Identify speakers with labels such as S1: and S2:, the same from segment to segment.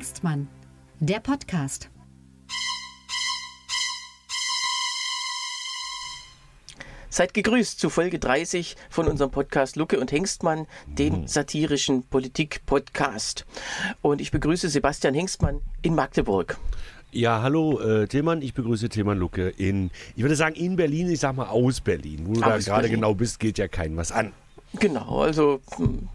S1: Hengstmann, der Podcast.
S2: Seid gegrüßt zu Folge 30 von unserem Podcast Lucke und Hengstmann, dem satirischen Politik-Podcast. Und ich begrüße Sebastian Hengstmann in Magdeburg.
S3: Ja, hallo äh, Tillmann, ich begrüße Tillmann Lucke in, ich würde sagen in Berlin, ich sag mal aus Berlin. Wo du da gerade genau bist, geht ja keinem was an.
S2: Genau, also hm,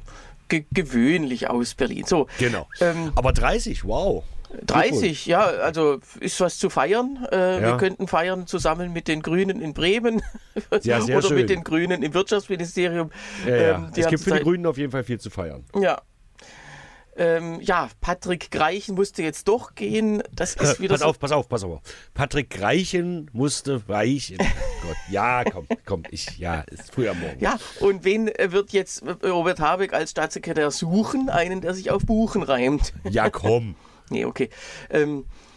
S2: ge gewöhnlich aus Berlin. So,
S3: Genau.
S2: Ähm,
S3: Aber 30, wow.
S2: 30, ja, also ist was zu feiern. Äh, Wir
S3: Ja.
S2: könnten feiern zusammen mit den Grünen in Bremen
S3: Ja,
S2: oder
S3: schön.
S2: mit den Grünen im Wirtschaftsministerium.
S3: Ja.
S2: Ähm, die
S3: es gibt für die
S2: zurzeit-
S3: Grünen auf jeden Fall viel zu feiern.
S2: Ja. Ähm, ja, Patrick Greichen musste jetzt doch gehen. Das ist wieder
S3: pass
S2: so.
S3: auf, pass auf, pass auf. Patrick Greichen musste weichen. Gott, ja, komm, komm, ich, ja, ist früh am Morgen.
S2: Ja, und wen äh, wird jetzt äh, Robert Habeck als Staatssekretär suchen? Einen, der sich auf Buchen reimt.
S3: Ja, komm.
S2: Nee, okay. Ähm, äh,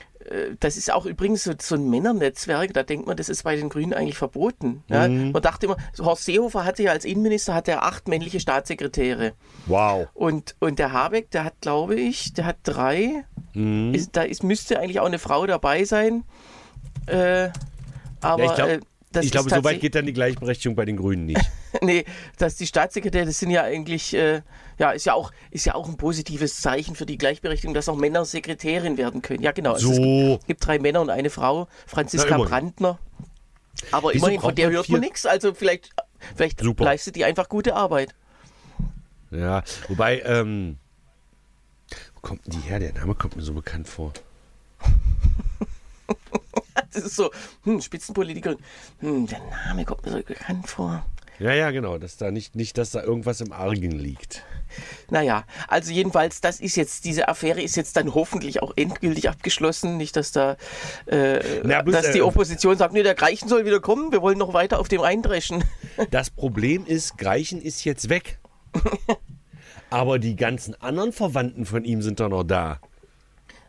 S2: das ist auch übrigens so, so ein Männernetzwerk, da denkt man, das ist bei den Grünen eigentlich verboten. Ja?
S3: Mhm.
S2: Man dachte immer, Horst Seehofer hatte ja als Innenminister hatte er acht männliche Staatssekretäre.
S3: Wow.
S2: Und, und der Habeck, der hat, glaube ich, der hat drei.
S3: Mhm.
S2: Ist, da ist, müsste eigentlich auch eine Frau dabei sein. Äh, aber
S3: Ja, ich glaube,
S2: äh,
S3: ich glaube so weit geht dann die Gleichberechtigung bei den Grünen nicht.
S2: nee, dass die Staatssekretäre, das sind ja eigentlich, äh, ja, ist ja auch, ist ja auch ein positives Zeichen für die Gleichberechtigung, dass auch Männer Sekretärin werden können. Ja, genau. Also es
S3: So.
S2: gibt, gibt drei Männer und eine Frau, Franziska
S3: Na.
S2: Brandner. Aber
S3: Wieso
S2: immerhin, von der hört man nichts. Also vielleicht, vielleicht
S3: Super.
S2: leistet die einfach gute Arbeit.
S3: Ja, wobei, ähm, wo kommt denn die her? Der Name kommt mir so bekannt vor.
S2: Das ist so, hm, Spitzenpolitikerin, hm, der Name kommt mir so bekannt vor.
S3: Ja, ja, genau, dass da nicht, nicht, dass da irgendwas im Argen liegt.
S2: Naja, also jedenfalls, das ist jetzt, diese Affäre ist jetzt dann hoffentlich auch endgültig abgeschlossen. Nicht, dass da, äh,
S3: Na, bloß,
S2: dass die
S3: äh,
S2: Opposition sagt, nee, der Greichen soll wieder kommen, wir wollen noch weiter auf dem eindreschen.
S3: Das Problem ist, Greichen ist jetzt weg. Aber die ganzen anderen Verwandten von ihm sind doch noch da.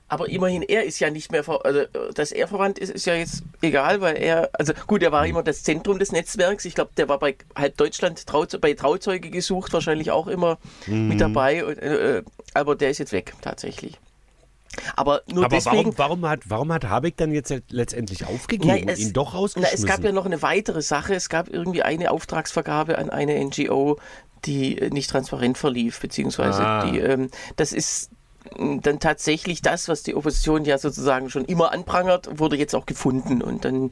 S2: Aber immerhin, er ist ja nicht mehr, also, dass er verwandt ist, ist ja jetzt egal, weil er, also gut, er war immer das Zentrum des Netzwerks. Ich glaube, der war bei halb Deutschland Trau bei Trauzeuge gesucht, wahrscheinlich auch immer
S3: Mhm.
S2: mit dabei. Und, äh, aber der ist jetzt weg, tatsächlich. Aber nur
S3: Aber
S2: deswegen.
S3: warum, warum, hat, warum hat Habeck dann jetzt letztendlich aufgegeben
S2: Na,
S3: und ihn doch
S2: na,
S3: rausgeschmissen?
S2: es gab ja noch eine weitere Sache. Es gab irgendwie eine Auftragsvergabe an eine NGO, die äh, nicht transparent verlief, beziehungsweise
S3: Ah.
S2: die, ähm, das ist dann tatsächlich das, was die Opposition ja sozusagen schon immer anprangert, wurde jetzt auch gefunden. Und dann,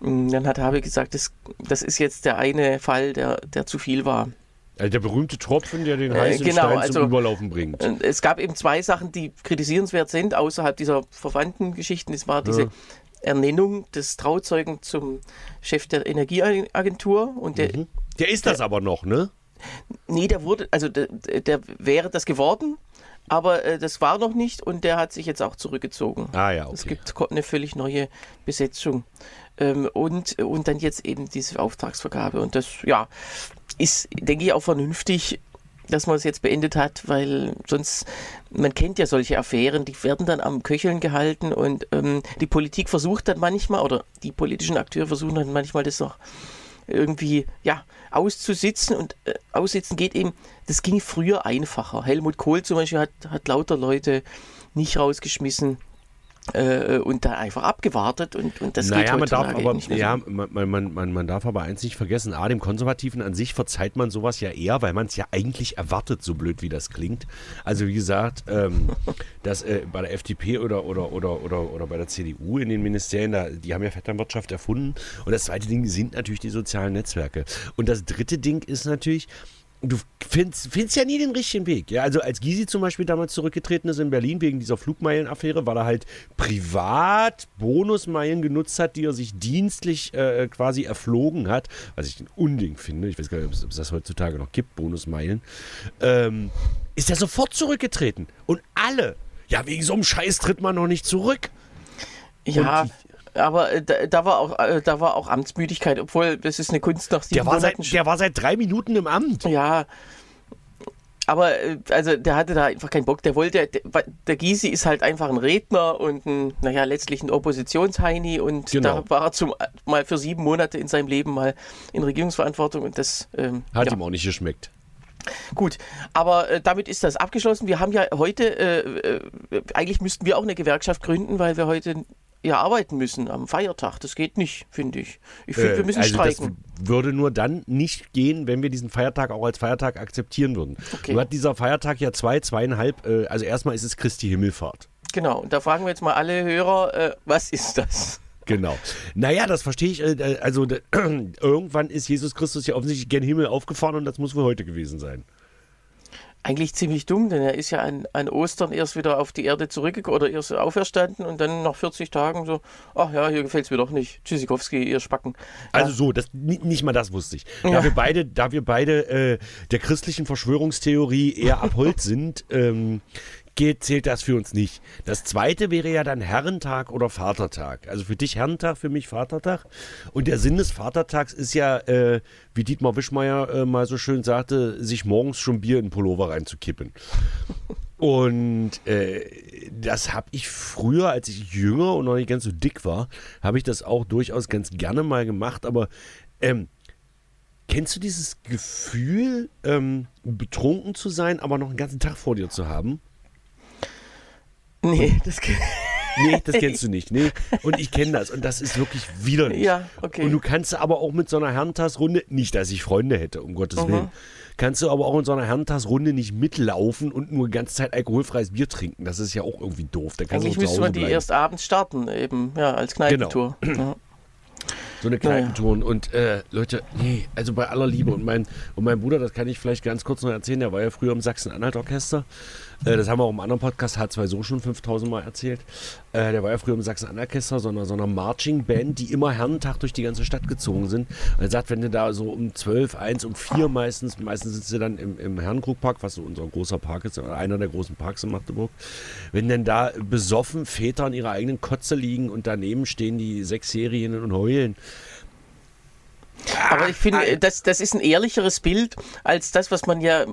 S2: mh, dann hat Habe gesagt, das, das ist jetzt der eine Fall, der, der zu viel war.
S3: also der berühmte Tropfen, der den
S2: Äh,
S3: heißen
S2: genau,
S3: Stein
S2: also-
S3: zum Überlaufen bringt.
S2: Und Es gab eben zwei Sachen, die kritisierenswert sind, außerhalb dieser verwandten Geschichten. Es war diese
S3: Ja.
S2: Ernennung des Trauzeugen zum Chef der Energieagentur und der,
S3: Mhm. Der ist das aber noch, ne?
S2: Nee, der wurde, also der, der wäre das geworden, aber äh, das war noch nicht und der hat sich jetzt auch zurückgezogen.
S3: Ah ja,
S2: Es
S3: okay.
S2: gibt ko- eine völlig neue Besetzung. Ähm, und, und dann jetzt eben diese Auftragsvergabe. Und das, ja, ist, denke ich, auch vernünftig, dass man es jetzt beendet hat, weil sonst, man kennt ja solche Affären, die werden dann am Köcheln gehalten und ähm, die Politik versucht dann manchmal, oder die politischen Akteure versuchen dann manchmal das noch irgendwie ja, auszusitzen und äh, aussitzen geht eben, das ging früher einfacher. Helmut Kohl zum Beispiel hat, hat lauter Leute nicht rausgeschmissen äh, und da einfach abgewartet und, und das geht
S3: naja, man darf aber,
S2: nicht mehr
S3: ja,
S2: so.
S3: man, man, man, man darf aber eins nicht vergessen, A, dem Konservativen an sich verzeiht man sowas ja eher, weil man es ja eigentlich erwartet, so blöd wie das klingt. Also wie gesagt, ähm, dass äh, bei der FDP oder, oder, oder, oder, oder bei der CDU in den Ministerien, da, die haben ja Vetternwirtschaft erfunden. Und das zweite Ding sind natürlich die sozialen Netzwerke. Und das dritte Ding ist natürlich, du findest, findest ja nie den richtigen Weg. Ja, also als Gysi zum Beispiel damals zurückgetreten ist in Berlin wegen dieser Flugmeilenaffäre, weil er halt privat Bonusmeilen genutzt hat, die er sich dienstlich äh, quasi erflogen hat, was ich ein Unding finde. Ich weiß gar nicht, ob es, das heutzutage noch gibt, Bonusmeilen. Ähm, ist er sofort zurückgetreten. Und alle, ja, wegen so einem Scheiß tritt man noch nicht zurück.
S2: Ja, aber äh, da, da, war auch, äh, da war auch Amtsmüdigkeit, obwohl das ist eine Kunst nach sieben
S3: Der war, seit,
S2: Monaten.
S3: der war seit drei Minuten im Amt.
S2: Ja, aber äh, also der hatte da einfach keinen Bock. Der wollte, der, der Gysi ist halt einfach ein Redner und ein, naja, letztlich ein Oppositionsheini und
S3: Genau.
S2: da war er zum mal für sieben Monate in seinem Leben mal in Regierungsverantwortung und das ähm,
S3: Hat
S2: ja.
S3: ihm auch nicht geschmeckt.
S2: Gut, aber äh, damit ist das abgeschlossen. Wir haben ja heute, äh, äh, eigentlich müssten wir auch eine Gewerkschaft gründen, weil wir heute ja arbeiten müssen am Feiertag. Das geht nicht, finde ich. Ich finde, wir müssen
S3: also
S2: streiken.
S3: Das würde nur dann nicht gehen, wenn wir diesen Feiertag auch als Feiertag akzeptieren würden.
S2: Okay.
S3: Nur hat dieser Feiertag ja zwei, zweieinhalb, äh, also erstmal ist es Christi Himmelfahrt.
S2: Genau, und da fragen wir jetzt mal alle Hörer, äh, was ist das?
S3: Genau. Naja, das verstehe ich. äh, Also irgendwann ist Jesus Christus ja offensichtlich gen Himmel aufgefahren und das muss wohl heute gewesen sein.
S2: Eigentlich ziemlich dumm, denn er ist ja an, an Ostern erst wieder auf die Erde zurückgekommen oder erst auferstanden und dann nach 40 Tagen so, ach ja, hier gefällt es mir doch nicht. Tschüssikowski, ihr Spacken.
S3: Also so, das, ni- nicht mal das wusste ich. Da
S2: Ja.
S3: wir beide, da wir beide äh, der christlichen Verschwörungstheorie eher abhold sind, ähm, geht, zählt das für uns nicht. Das zweite wäre ja dann Herrentag oder Vatertag. Also für dich Herrentag, für mich Vatertag. Und der Sinn des Vatertags ist ja, äh, wie Dietmar Wischmeier äh, mal so schön sagte, sich morgens schon Bier in den Pullover reinzukippen. Und äh, das habe ich früher, als ich jünger und noch nicht ganz so dick war, habe ich das auch durchaus ganz gerne mal gemacht. Aber ähm, kennst du dieses Gefühl, ähm, betrunken zu sein, aber noch einen ganzen Tag vor dir zu haben?
S2: Nee, das geht.
S3: Nee, das kennst du nicht. Nee. Und ich kenne das. Und das ist wirklich widerlich.
S2: Ja, okay.
S3: Und du kannst aber auch mit so einer Herrentagsrunde, nicht, dass ich Freunde hätte, um Gottes
S2: Mhm.
S3: Willen, kannst du aber auch in so einer Herrentagsrunde nicht mitlaufen und nur die ganze Zeit alkoholfreies Bier trinken. Das ist ja auch irgendwie doof. Da kannst
S2: Eigentlich müsste man die
S3: bleiben.
S2: erst abends starten, eben, ja, als Kneipentour. Ja.
S3: So eine Kneipenton. Und äh, Leute, nee, also bei aller Liebe. Und mein, und mein Bruder, das kann ich vielleicht ganz kurz noch erzählen, der war ja früher im Sachsen-Anhalt-Orchester. Äh, das haben wir auch im anderen Podcast H2 so schon 5000 Mal erzählt. Äh, der war ja früher im Sachsen-Anhalt-Orchester, so einer, so einer Marching-Band, die immer Herrentag durch die ganze Stadt gezogen sind. Er sagt, wenn du da so um 12, 1, um 4 meistens, meistens sitzt du dann im, im Herrenkrugpark, was so unser großer Park ist, einer der großen Parks in Magdeburg. Wenn denn da besoffen Väter an ihrer eigenen Kotze liegen und daneben stehen die Sechsjährigen und heulen,
S2: Aber ich finde, das, das ist ein ehrlicheres Bild als das, was man ja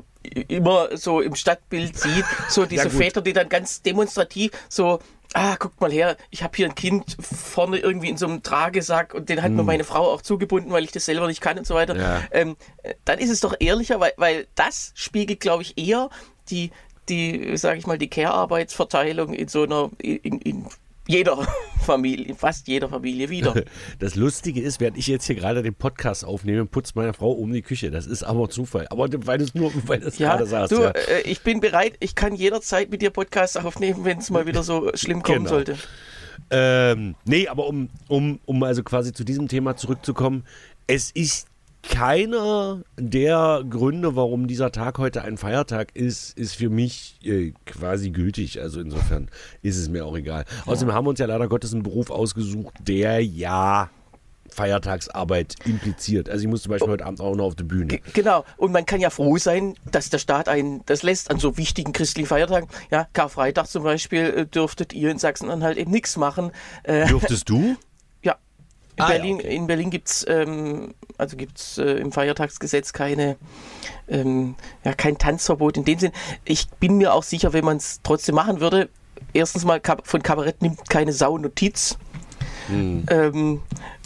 S2: immer so im Stadtbild sieht. So diese
S3: gut.
S2: Väter, die dann ganz demonstrativ so, ah, guckt mal her, ich habe hier ein Kind vorne irgendwie in so einem Tragesack und den hat mir meine Frau auch zugebunden, weil ich das selber nicht kann und so weiter.
S3: Hm. Ja.
S2: Ähm, äh, dann ist es doch ehrlicher, weil, weil das spiegelt, glaube ich, eher die, die, sage ich mal, die Care-Arbeitsverteilung in so einer, in, in jeder Familie, fast jeder Familie wieder.
S3: Das Lustige ist, während ich jetzt hier gerade den Podcast aufnehme, putzt meine Frau um die Küche. Das ist aber Zufall. Aber weil du es nur, weil du es
S2: Ja,
S3: gerade sagst.
S2: du,
S3: ja.
S2: äh, ich bin bereit, ich kann jederzeit mit dir Podcast aufnehmen, wenn es mal wieder so schlimm kommen
S3: Genau.
S2: sollte.
S3: Ähm, nee, aber um, um, um also quasi zu diesem Thema zurückzukommen, es ist keiner der Gründe, warum dieser Tag heute ein Feiertag ist, ist für mich äh, quasi gültig. Also insofern ist es mir auch egal. Außerdem haben wir uns ja leider Gottes einen Beruf ausgesucht, der ja Feiertagsarbeit impliziert. Also ich muss zum Beispiel heute Abend auch noch auf die Bühne.
S2: G genau. Und man kann ja froh sein, dass der Staat einen das lässt an so wichtigen christlichen Feiertagen. Ja, Karfreitag zum Beispiel äh, dürftet ihr in Sachsen-Anhalt eben nichts machen. Äh,
S3: Dürftest du?
S2: ja. In
S3: Ah, ja,
S2: Berlin,
S3: okay.
S2: in Berlin gibt es ähm, also gibt's, äh, im Feiertagsgesetz keine, ähm, ja, kein Tanzverbot in dem Sinn. Ich bin mir auch sicher, wenn man es trotzdem machen würde, erstens mal von Kabarett nimmt keine Sau Notiz.
S3: Hm.
S2: Ähm,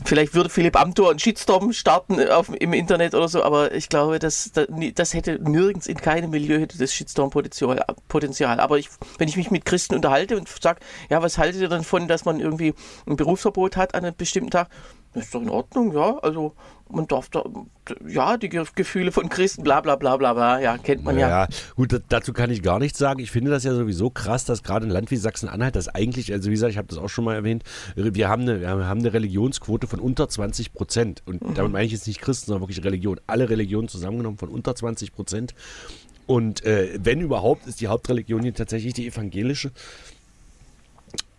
S2: vielleicht würde Philipp Amthor einen Shitstorm starten auf, im Internet oder so, aber ich glaube, das, das, hätte nirgends in keinem Milieu hätte das Shitstorm-Potenzial. Potenzial. Aber ich, wenn ich mich mit Christen unterhalte und sage, ja, was haltet ihr denn von, dass man irgendwie ein Berufsverbot hat an einem bestimmten Tag? Das ist doch in Ordnung, ja. Also man darf da, ja, die Ge- Gefühle von Christen, bla bla bla bla bla, ja, kennt man ja.
S3: Ja, gut, da- dazu kann ich gar nichts sagen. Ich finde das ja sowieso krass, dass gerade ein Land wie Sachsen-Anhalt das eigentlich, also wie gesagt, ich habe das auch schon mal erwähnt, wir haben eine, wir haben eine Religionsquote von unter 20 Prozent. Und
S2: Mhm.
S3: damit meine ich jetzt nicht Christen, sondern wirklich Religion. Alle Religionen zusammengenommen von unter 20 Prozent. Und äh, wenn überhaupt, ist die Hauptreligion hier tatsächlich die evangelische.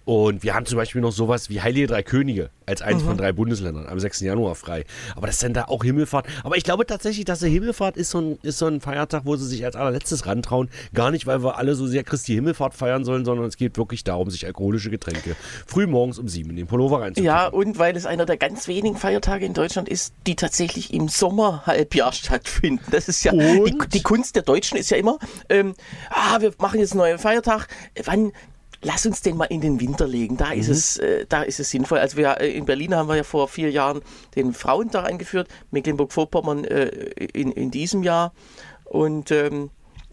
S3: Und wir haben zum Beispiel noch sowas wie Heilige Drei Könige als eins von drei Bundesländern am 6. Januar frei. Aber das dann da auch Himmelfahrt. Aber ich glaube tatsächlich, dass der Himmelfahrt ist so, ein, ist so ein Feiertag, wo sie sich als allerletztes rantrauen. Gar nicht, weil wir alle so sehr Christi Himmelfahrt feiern sollen, sondern es geht wirklich darum, sich alkoholische Getränke früh morgens um sieben in den Pullover reinzukippen.
S2: Ja, und weil es einer der ganz wenigen Feiertage in Deutschland ist, die tatsächlich im Sommerhalbjahr stattfinden. Das ist ja die, die Kunst der Deutschen ist ja immer, ähm, ah, wir machen jetzt einen neuen Feiertag. Wann? Lass uns den mal in den Winter legen. Da ist es, äh, da ist es sinnvoll. Also wir äh, in Berlin haben wir ja vor vier Jahren den Frauentag eingeführt, Mecklenburg-Vorpommern äh, in, in diesem Jahr. Und ähm,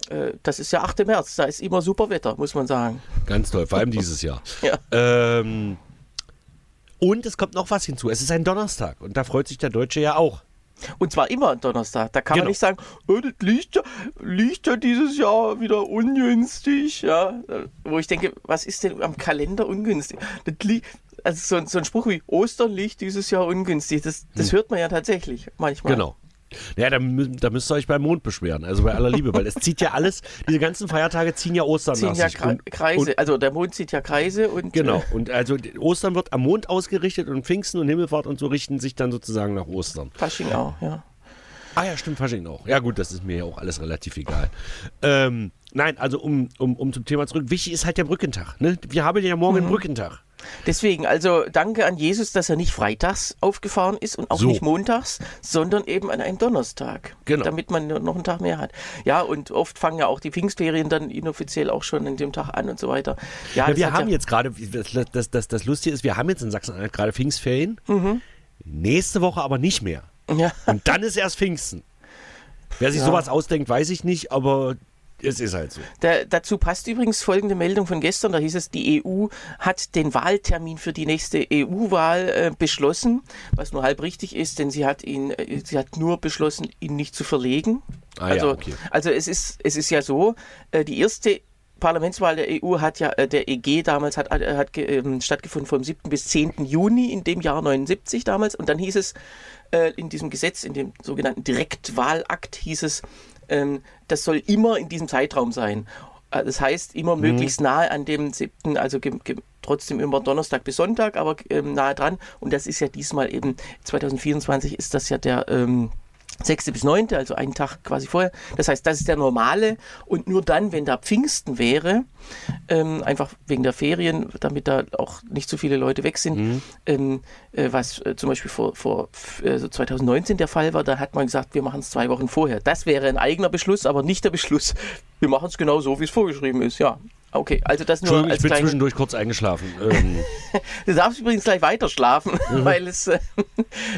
S2: äh, das ist ja 8. März, da ist immer super Wetter, muss man sagen.
S3: Ganz toll, vor allem dieses Jahr.
S2: Ja.
S3: Ähm, und es kommt noch was hinzu. Es ist ein Donnerstag und da freut sich der Deutsche ja auch.
S2: Und zwar immer am Donnerstag. Da kann
S3: Genau.
S2: man nicht sagen, oh, das liegt ja, liegt ja dieses Jahr wieder ungünstig. Ja? Wo ich denke, was ist denn am Kalender ungünstig? Das liegt, also so, ein- so ein Spruch wie Ostern liegt dieses Jahr ungünstig. Das, das hört man ja tatsächlich manchmal.
S3: Genau. Ja, da, da müsst ihr euch beim Mond beschweren, also bei aller Liebe, weil es zieht ja alles, diese ganzen Feiertage ziehen ja Ostern
S2: Ziehen
S3: nach
S2: ja
S3: sich.
S2: Kre
S3: Und-
S2: Kreise.
S3: Und,
S2: also der Mond zieht ja Kreise und
S3: genau,
S2: äh,
S3: und also Ostern wird am Mond ausgerichtet und Pfingsten und Himmelfahrt und so richten sich dann sozusagen nach Ostern.
S2: Fasching auch, ja.
S3: Ah ja, stimmt, Fasching auch. Ja gut, das ist mir ja auch alles relativ egal. Ähm, nein, also um, um, um zum Thema zurück, wichtig ist halt der Brückentag. Ne? Wir haben ja morgen
S2: Mhm.
S3: einen Brückentag.
S2: Deswegen, also danke an Jesus, dass er nicht freitags aufgefahren ist und auch
S3: So.
S2: nicht montags, sondern eben an einem Donnerstag.
S3: Genau.
S2: Damit man noch einen Tag mehr hat. Ja, und oft fangen ja auch die Pfingstferien dann inoffiziell auch schon an dem Tag an und so weiter. Ja,
S3: Ja, wir haben
S2: ja,
S3: jetzt gerade, das, das, das, das Lustige ist, wir haben jetzt in Sachsen-Anhalt gerade Pfingstferien.
S2: Mhm.
S3: Nächste Woche aber nicht mehr.
S2: Ja,
S3: Und dann ist erst Pfingsten. Wer sich
S2: Ja.
S3: sowas ausdenkt, weiß ich nicht, aber es ist halt so.
S2: da, dazu passt übrigens folgende Meldung von gestern. Da hieß es, die EU hat den Wahltermin für die nächste EU-Wahl äh, beschlossen, was nur halb richtig ist, denn sie hat ihn, äh, sie hat nur beschlossen, ihn nicht zu verlegen.
S3: Ah ja,
S2: also,
S3: okay.
S2: also es ist, es ist ja so, äh, die erste Parlamentswahl der EU hat ja, äh, der EG damals hat, äh, hat ähm, stattgefunden vom 7. bis 10. Juni in dem Jahr 79 damals und dann hieß es äh, in diesem Gesetz, in dem sogenannten Direktwahlakt hieß es, ähm, das soll immer in diesem Zeitraum sein. Äh, Das heißt, immer möglichst nahe an dem 7., also trotzdem immer Donnerstag bis Sonntag, aber ähm, nahe dran. Und das ist ja diesmal eben, 2024 ist das ja der ähm, 6. bis 9., also einen Tag quasi vorher. Das heißt, das ist der normale. Und nur dann, wenn da Pfingsten wäre, ähm, einfach wegen der Ferien, damit da auch nicht so viele Leute weg sind, ähm, äh, was äh, zum Beispiel vor, vor äh, so 2019 der Fall war, da hat man gesagt, wir machen es zwei Wochen vorher. Das wäre ein eigener Beschluss, aber nicht der Beschluss. Wir machen es genau so, wie es vorgeschrieben ist. Ja, okay. Also das nur
S3: Entschuldigung,
S2: als
S3: ich bin
S2: kleine
S3: zwischendurch kurz eingeschlafen. Ähm,
S2: Du darfst übrigens gleich weiter schlafen,
S3: Mhm.
S2: weil es, äh,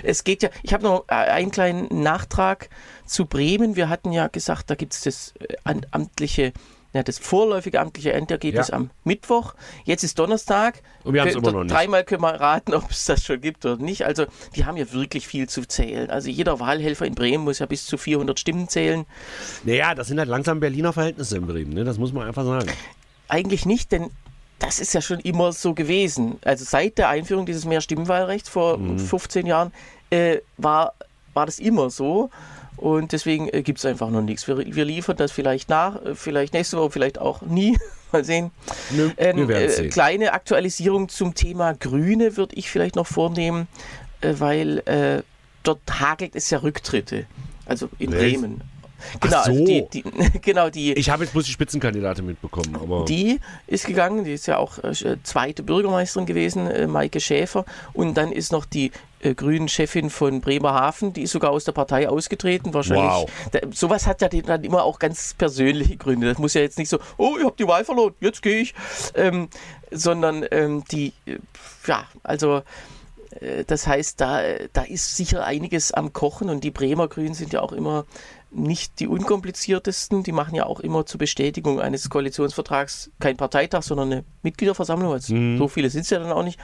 S2: es geht ja. Ich habe noch äh, einen kleinen Nachtrag zu Bremen. Wir hatten ja gesagt, da gibt es das äh, amtliche, ja, das vorläufige amtliche Endergebnis
S3: Ja.
S2: am Mittwoch. Jetzt ist Donnerstag.
S3: Und wir haben's
S2: Kö-
S3: immer noch nicht.
S2: Dreimal können wir raten, ob es das schon gibt oder nicht. Also, die haben ja wirklich viel zu zählen. Also, jeder Wahlhelfer in Bremen muss ja bis zu 400 Stimmen zählen.
S3: naja, das sind halt langsam Berliner Verhältnisse in Bremen, ne? das muss man einfach sagen.
S2: Eigentlich nicht, denn das ist ja schon immer so gewesen. Also seit der Einführung dieses Mehrstimmenwahlrechts vor 15 Jahren äh, war, war das immer so. Und deswegen äh, gibt es einfach noch nichts. Wir, wir liefern das vielleicht nach, äh, vielleicht nächste Woche, vielleicht auch nie. Mal sehen.
S3: Nö,
S2: Ähm, äh,
S3: sehen.
S2: kleine Aktualisierung zum Thema Grüne würde ich vielleicht noch vornehmen, äh, weil äh, dort hagelt es ja Rücktritte. Also in? Bremen. Genau, also
S3: so.
S2: die, die, genau, die,
S3: Ich habe jetzt bloß die Spitzenkandidatin mitbekommen, aber
S2: die ist gegangen, die ist ja auch äh, zweite Bürgermeisterin gewesen, äh, Maike Schäfer. Und dann ist noch die äh, grünen Chefin von Bremerhaven, die ist sogar aus der Partei ausgetreten. Wahrscheinlich.
S3: Wow.
S2: Da, sowas hat ja dann immer auch ganz persönliche Gründe. Das muss ja jetzt nicht so, oh, ich habe die Wahl verloren, jetzt gehe ich. Ähm, sondern ähm, die, äh, ja, also äh, das heißt, da, da ist sicher einiges am Kochen und die Bremer Grünen sind ja auch immer nicht die unkompliziertesten. Die machen ja auch immer zur Bestätigung eines Koalitionsvertrags kein Parteitag, sondern eine Mitgliederversammlung. Also So viele sind es ja dann auch nicht.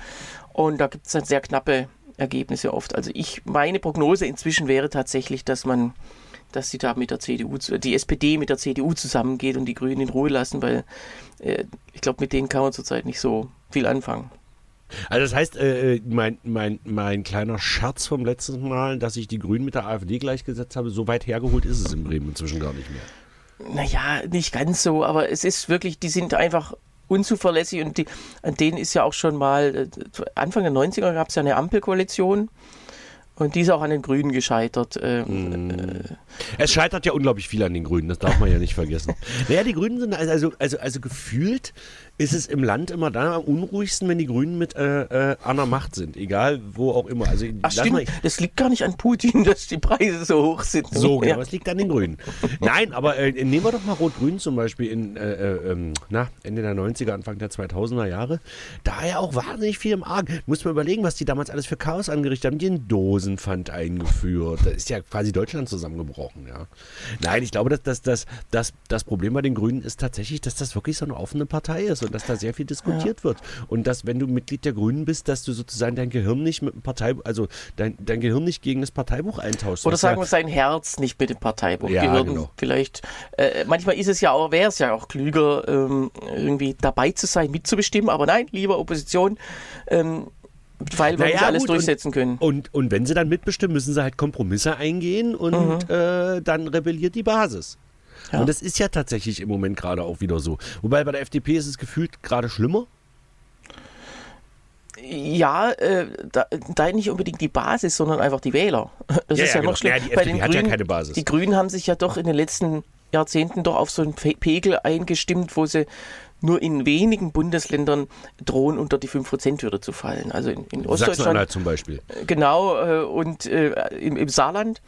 S2: Und da gibt es dann sehr knappe Ergebnisse oft. Also ich, meine Prognose inzwischen wäre tatsächlich, dass man dass sie da mit der CDU, die SPD mit der CDU zusammengeht und die Grünen in Ruhe lassen, weil äh, ich glaube, mit denen kann man zurzeit nicht so viel anfangen.
S3: Also das heißt, äh, mein, mein, mein kleiner Scherz vom letzten Mal, dass ich die Grünen mit der AfD gleichgesetzt habe, so weit hergeholt ist es in Bremen inzwischen gar nicht mehr.
S2: Naja, nicht ganz so, aber es ist wirklich, die sind einfach unzuverlässig und die, an denen ist ja auch schon mal, äh, Anfang der 90er gab es ja eine Ampelkoalition und die ist auch an den Grünen gescheitert. Ähm, äh,
S3: Es scheitert ja unglaublich viel an den Grünen, das darf man ja nicht vergessen. Naja, die Grünen sind also, also, also gefühlt ist es im Land immer dann am unruhigsten, wenn die Grünen mit äh, äh, an der Macht sind, egal wo auch immer. Also
S2: Ach stimmt,
S3: mal-
S2: das liegt gar nicht an Putin, dass die Preise so hoch sind.
S3: So, genau,
S2: Ja.
S3: es liegt an den Grünen. Nein, aber äh, nehmen wir doch mal Rot-Grün zum Beispiel in äh, äh, ähm, na, Ende der 90er, Anfang der 2000er Jahre. Da ja auch wahnsinnig viel im Argen. Muss man überlegen, was die damals alles für Chaos angerichtet haben. Die den Dosenpfand eingeführt. Da ist ja quasi Deutschland zusammengebrochen. Ja. Nein, ich glaube, dass, dass, dass, dass das Problem bei den Grünen ist tatsächlich, dass das wirklich so eine offene Partei ist und dass da sehr viel diskutiert wird. Und dass, wenn du Mitglied der Grünen bist, dass du sozusagen dein Gehirn nicht mit dem Partei, also dein, dein Gehirn nicht gegen das Parteibuch eintauschst.
S2: Oder
S3: ja-
S2: sagen wir sein Herz nicht mit dem Parteibuch.
S3: Ja,
S2: Gehirn
S3: genau.
S2: vielleicht. Äh, manchmal ist es ja auch, wäre es ja auch klüger, ähm, irgendwie dabei zu sein, mitzubestimmen. Aber nein, lieber Opposition, ähm, weil wir
S3: Naja,
S2: nicht alles
S3: gut,
S2: durchsetzen können.
S3: Und, und wenn sie dann mitbestimmen, müssen sie halt Kompromisse eingehen und äh, dann rebelliert die Basis.
S2: Ja.
S3: Und das ist ja tatsächlich im Moment gerade auch wieder so. Wobei bei der FDP ist es gefühlt gerade schlimmer.
S2: Ja, äh, da, da nicht unbedingt die Basis, sondern einfach die Wähler. Das
S3: Ja,
S2: ist
S3: ja,
S2: ja,
S3: genau.
S2: noch schlimmer.
S3: Ja, die FDP hat ja keine Basis.
S2: Die Grünen haben sich ja doch in den letzten Jahrzehnten doch auf so einen Pe- Pegel eingestimmt, wo sie nur in wenigen Bundesländern drohen, unter die 5%-Hürde zu fallen. Also in, in Ostdeutschland
S3: zum Beispiel.
S2: Genau, äh, und äh, im, im Saarland.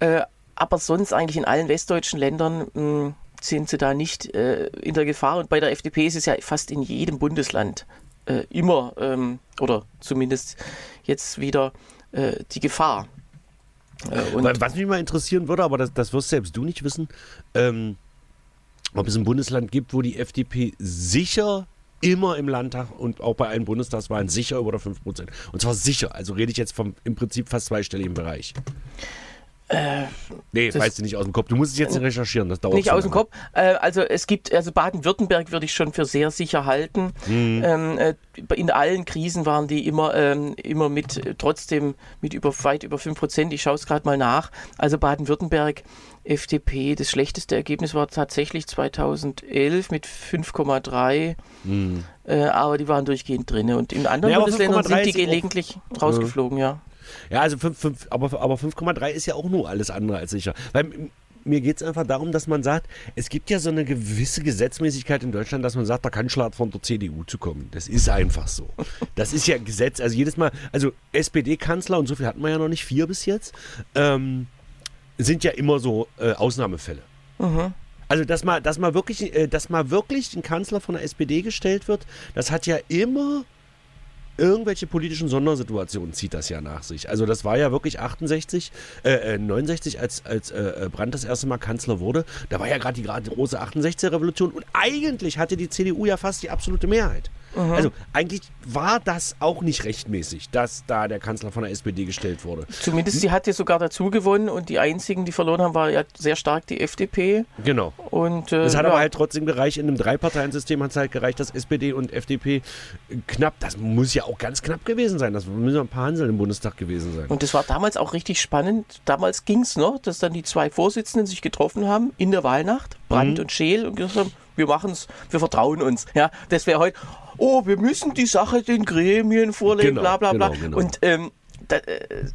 S2: Äh, aber sonst eigentlich in allen westdeutschen Ländern mh, sind sie da nicht äh, in der Gefahr. Und bei der FDP ist es ja fast in jedem Bundesland äh, immer, ähm, oder zumindest jetzt wieder, äh, die Gefahr. Äh, und
S3: Was mich mal interessieren würde, aber das, das wirst selbst du nicht wissen, ähm, ob es ein Bundesland gibt, wo die FDP sicher immer im Landtag und auch bei allen Bundestagswahlen sicher über der 5%. Und zwar sicher. Also rede ich jetzt vom im Prinzip fast zweistelligen Bereich. nee,
S2: das-
S3: weißt du nicht aus dem Kopf. Du musst es jetzt nicht recherchieren, das dauert
S2: nicht aus dem. Kopf. Äh, also es gibt, also Baden-Württemberg würde ich schon für sehr sicher halten.
S3: Mhm.
S2: Ähm, äh, in allen Krisen waren die immer, ähm, immer mit, äh, trotzdem mit über, weit über 5 Prozent. Ich schaue es gerade mal nach. Also Baden-Württemberg, FDP, das schlechteste Ergebnis war tatsächlich 2011 mit 5,3. Äh, aber die waren durchgehend drin. Und in anderen
S3: Mhm. Ja,
S2: Bundesländern
S3: 5,3
S2: sind die gelegentlich rausgeflogen, ja.
S3: Ja, also 5, 5, aber, aber 5,3 ist ja auch nur alles andere als sicher. Weil mir geht es einfach darum, dass man sagt, es gibt ja so eine gewisse Gesetzmäßigkeit in Deutschland, dass man sagt, da kann Schlag von der CDU zu kommen. Das ist einfach so. Das ist ja Gesetz. Also jedes Mal, also SPD-Kanzler, und so viel hatten wir ja noch nicht, vier bis jetzt, ähm, sind ja immer so äh, Ausnahmefälle. Also, dass mal, dass, mal wirklich, äh, dass mal wirklich ein Kanzler von der SPD gestellt wird, das hat ja immer irgendwelche politischen Sondersituationen zieht das ja nach sich. Also das war ja wirklich 68, äh, äh, 69, als, als äh, Brandt das erste Mal Kanzler wurde. Da war ja gerade die, gerade die große 68er-Revolution und eigentlich hatte die CDU ja fast die absolute Mehrheit. Also eigentlich war das auch nicht rechtmäßig, dass da der Kanzler von der SPD gestellt wurde.
S2: Zumindest sie hat ja sogar dazu gewonnen und die einzigen, die verloren haben, war ja sehr stark die FDP.
S3: Genau.
S2: Und, äh,
S3: Es hat
S2: ja.
S3: aber halt trotzdem gereicht, in einem Dreiparteiensystem hat es halt gereicht, dass SPD und FDP knapp, das muss ja auch ganz knapp gewesen sein. Das müssen ja ein paar Hansel im Bundestag gewesen sein.
S2: Und das war damals auch richtig spannend. Damals ging es noch, dass dann die zwei Vorsitzenden sich getroffen haben in der Wahlnacht, Brandt
S3: Mhm.
S2: und Scheel, und gesagt haben, wir machen es, wir vertrauen uns. Ja, das wäre heute, oh, wir müssen die Sache den Gremien vorlegen,
S3: Genau,
S2: bla bla bla.
S3: genau, genau.
S2: Und ähm, da, äh,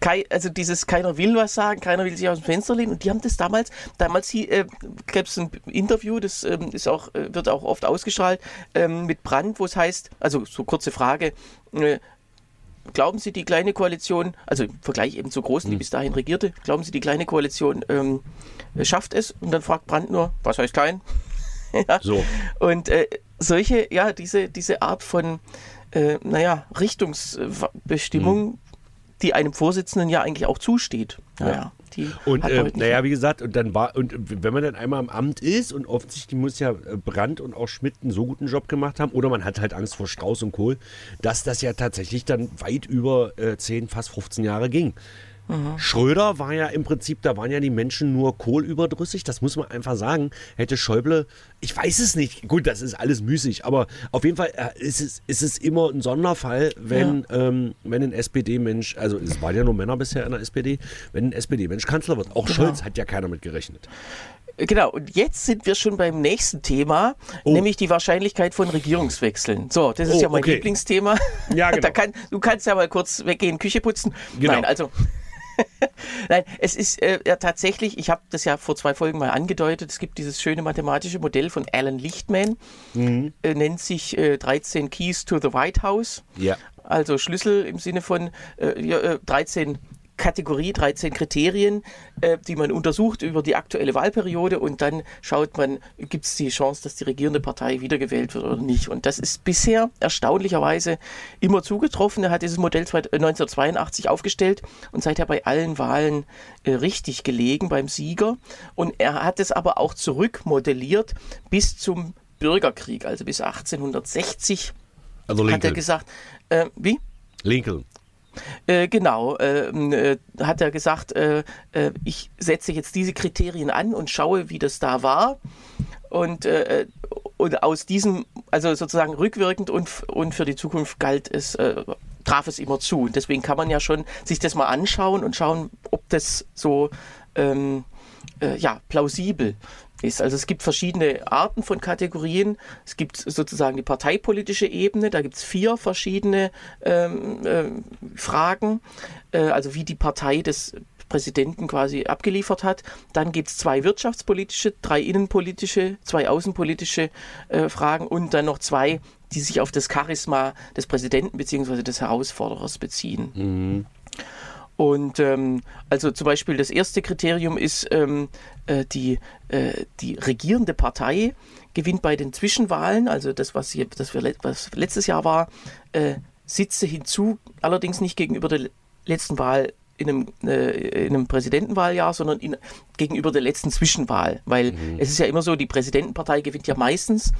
S2: kei, also dieses keiner will was sagen, keiner will sich aus dem Fenster lehnen. Und die haben das damals, damals äh, gab es ein Interview, das ähm, ist auch, äh, wird auch oft ausgestrahlt, ähm, mit Brandt, wo es heißt, also so kurze Frage, äh, Glauben Sie, die kleine Koalition, also im Vergleich eben zur großen, die
S3: Hm.
S2: bis dahin regierte, glauben Sie, die kleine Koalition ähm, schafft es? Und dann fragt Brandt nur, was heißt klein? ja.
S3: So.
S2: Und äh, solche, ja, diese, diese Art von, äh, naja, Richtungsbestimmung,
S3: Hm.
S2: die einem Vorsitzenden ja eigentlich auch zusteht. Naja, die
S3: Und äh, naja, wie gesagt, und dann war, und wenn man dann einmal im Amt ist und offensichtlich muss ja äh, Brandt und auch Schmidt einen so guten Job gemacht haben, oder man hat halt Angst vor Strauß und Kohl, dass das ja tatsächlich dann weit über äh, 10, fast 15 Jahre ging. Schröder war ja im Prinzip, da waren ja die Menschen nur kohlüberdrüssig, das muss man einfach sagen. Hätte Schäuble, ich weiß es nicht, gut, das ist alles müßig, aber auf jeden Fall äh, ist es, ist es immer ein Sonderfall, wenn, ähm, wenn ein SPD-Mensch, also es waren ja nur Männer bisher in der SPD, wenn ein SPD-Mensch Kanzler wird. Auch Scholz hat ja keiner mit gerechnet.
S2: Genau, und jetzt sind wir schon beim nächsten Thema,
S3: Oh.
S2: nämlich die Wahrscheinlichkeit von Regierungswechseln. So, das ist
S3: Oh,
S2: ja mein
S3: okay.
S2: Lieblingsthema.
S3: Ja, genau.
S2: da kann, du kannst ja mal kurz weggehen, Küche putzen.
S3: Genau.
S2: Nein, also Nein, es ist äh, ja tatsächlich, ich habe das ja vor zwei Folgen mal angedeutet, es gibt dieses schöne mathematische Modell von Alan Lichtman, mhm. äh, nennt sich äh, 13 Keys to the White House.
S3: Ja.
S2: Also Schlüssel im Sinne von äh, ja, 13 äh, Kategorie 13 Kriterien, äh, die man untersucht über die aktuelle Wahlperiode und dann schaut man, gibt es die Chance, dass die regierende Partei wiedergewählt wird oder nicht. Und das ist bisher erstaunlicherweise immer zugetroffen. Er hat dieses Modell 1982 äh, aufgestellt und seither bei allen Wahlen äh, richtig gelegen beim Sieger. Und er hat es aber auch zurückmodelliert bis zum Bürgerkrieg, also bis 1860. Also Lincoln. Hat er gesagt, äh, wie?
S3: Lincoln.
S2: Äh, genau, ähm, äh, hat er gesagt, äh, äh, ich setze jetzt diese Kriterien an und schaue, wie das da war. Und, äh, und aus diesem, also sozusagen rückwirkend und, und für die Zukunft galt es, traf es immer zu. Und deswegen kann man ja schon sich das mal anschauen und schauen, ob das so ähm, ja, plausibel ist. Also es gibt verschiedene Arten von Kategorien. Es gibt sozusagen die parteipolitische Ebene, da gibt es vier verschiedene ähm, äh, Fragen, äh, also wie die Partei des Präsidenten quasi abgeliefert hat. Dann gibt es zwei wirtschaftspolitische, drei innenpolitische, zwei außenpolitische äh, Fragen und dann noch zwei, die sich auf das Charisma des Präsidenten bzw. des Herausforderers beziehen. Mhm. Und ähm, also zum Beispiel das erste Kriterium ist, ähm, äh, die, äh, die regierende Partei gewinnt bei den Zwischenwahlen, also das, was, hier, das wir, was letztes Jahr war, äh, Sitze hinzu, allerdings nicht gegenüber der letzten Wahl in einem, äh, in einem Präsidentenwahljahr, sondern in, gegenüber der letzten Zwischenwahl. Weil mhm. es ist ja immer so, die Präsidentenpartei gewinnt ja meistens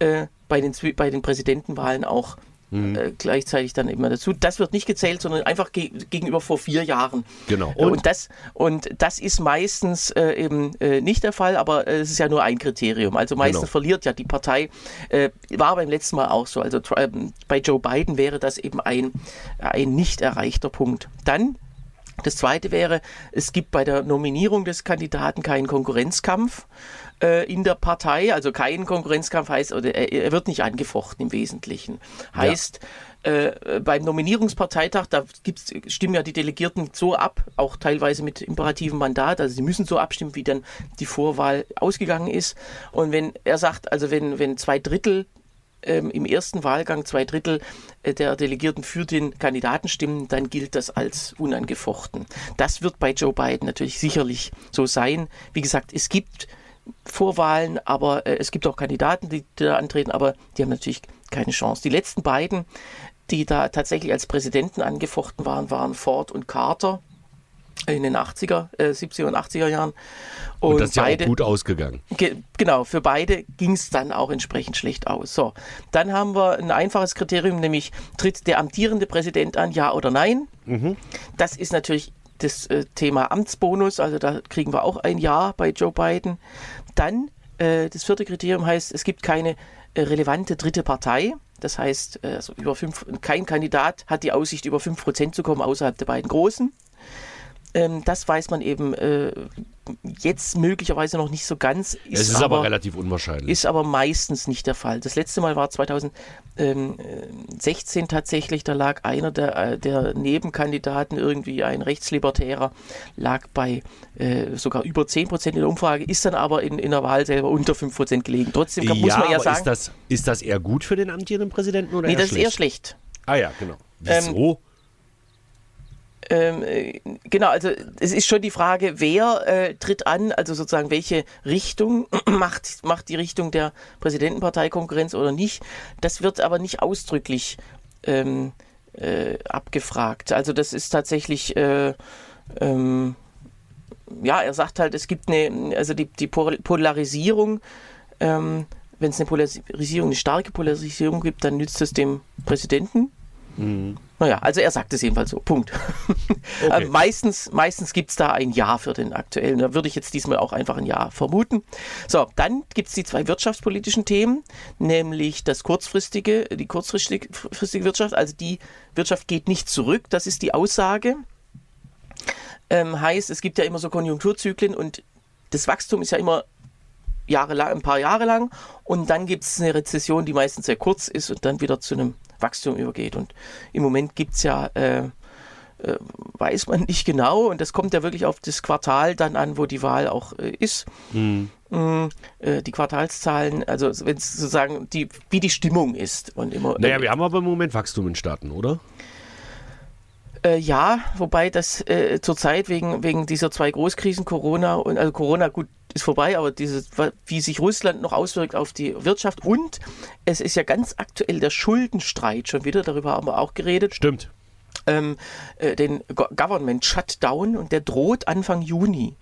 S2: äh, bei, den, bei den Präsidentenwahlen auch mhm. äh, gleichzeitig dann immer dazu. Das wird nicht gezählt, sondern einfach ge gegenüber vor vier Jahren.
S3: Genau.
S2: Und, und, das, und das ist meistens äh, eben äh, nicht der Fall, aber äh, es ist ja nur ein Kriterium. Also meistens genau. verliert ja die Partei. Äh, war beim letzten Mal auch so. Also ähm, bei Joe Biden wäre das eben ein, ein nicht erreichter Punkt. Dann das zweite wäre, es gibt bei der Nominierung des Kandidaten keinen Konkurrenzkampf äh, in der Partei. Also kein Konkurrenzkampf heißt, oder er, er wird nicht angefochten im Wesentlichen. Heißt, ja. äh, beim Nominierungsparteitag, da gibt's, stimmen ja die Delegierten so ab, auch teilweise mit imperativem Mandat, also sie müssen so abstimmen, wie dann die Vorwahl ausgegangen ist. Und wenn er sagt, also wenn, wenn zwei Drittel ähm, im ersten Wahlgang zwei Drittel äh, der Delegierten für den Kandidaten stimmen, dann gilt das als unangefochten. Das wird bei Joe Biden natürlich sicherlich so sein. Wie gesagt, es gibt Vorwahlen, aber äh, es gibt auch Kandidaten, die, die da antreten, aber die haben natürlich keine Chance. Die letzten beiden, die da tatsächlich als Präsidenten angefochten waren, waren Ford und Carter in den 80er, äh, 70er und 80er Jahren.
S3: Und, und das ist beide, ja auch gut ausgegangen.
S2: Ge genau, für beide ging es dann auch entsprechend schlecht aus. So, dann haben wir ein einfaches Kriterium, nämlich tritt der amtierende Präsident an, ja oder nein. Mhm. Das ist natürlich das äh, Thema Amtsbonus, also da kriegen wir auch ein Ja bei Joe Biden. Dann äh, das vierte Kriterium heißt, es gibt keine äh, relevante dritte Partei. Das heißt, äh, also über fünf, kein Kandidat hat die Aussicht, über 5% zu kommen außerhalb der beiden Großen. Ähm, das weiß man eben äh, jetzt möglicherweise noch nicht so ganz.
S3: Ist es ist aber, aber, relativ unwahrscheinlich.
S2: Ist aber meistens nicht der Fall. Das letzte Mal war 2016 tatsächlich, da lag einer der, äh, der Nebenkandidaten, irgendwie ein Rechtslibertärer, lag bei äh, sogar über 10 Prozent in der Umfrage, ist dann aber in, in der Wahl selber unter 5 Prozent gelegen. Trotzdem
S3: kann, ja, muss man ja sagen. Ist das, ist das eher gut für den amtierenden Präsidenten oder
S2: nee,
S3: eher
S2: das schlecht? ist eher schlecht.
S3: Ah ja, genau. Wieso? Ähm,
S2: ähm, äh, genau, also es ist schon die Frage, wer äh, tritt an, also sozusagen welche Richtung macht, macht die Richtung der Präsidentenpartei Konkurrenz oder nicht. Das wird aber nicht ausdrücklich ähm, äh, abgefragt. Also das ist tatsächlich, äh, ähm, ja, er sagt halt, es gibt eine, also die, die Polarisierung, ähm, wenn es eine Polarisierung, eine starke Polarisierung gibt, dann nützt es dem Präsidenten. Mhm. Naja, also er sagt es jedenfalls so. Punkt. Okay. meistens meistens gibt es da ein Ja für den aktuellen. Da würde ich jetzt diesmal auch einfach ein Ja vermuten. So, dann gibt es die zwei wirtschaftspolitischen Themen, nämlich das kurzfristige, die kurzfristige Wirtschaft. Also die Wirtschaft geht nicht zurück. Das ist die Aussage. Ähm, heißt, es gibt ja immer so Konjunkturzyklen und das Wachstum ist ja immer jahrelang, ein paar Jahre lang und dann gibt es eine Rezession, die meistens sehr kurz ist und dann wieder zu einem Wachstum übergeht. Und im Moment gibt es ja äh, äh, weiß man nicht genau. Und das kommt ja wirklich auf das Quartal dann an, wo die Wahl auch äh, ist. Mhm. die Quartalszahlen, also wenn es sozusagen die, wie die Stimmung ist. Und immer,
S3: naja, wir haben aber im Moment Wachstum in Staaten, oder?
S2: Äh, ja, wobei das äh, zurzeit wegen, wegen dieser zwei Großkrisen, Corona und also Corona gut ist vorbei, aber dieses, wie sich Russland noch auswirkt auf die Wirtschaft und es ist ja ganz aktuell der Schuldenstreit schon wieder, darüber haben wir auch geredet.
S3: Stimmt.
S2: Ähm, äh, den Go Government Shutdown und der droht Anfang Juni.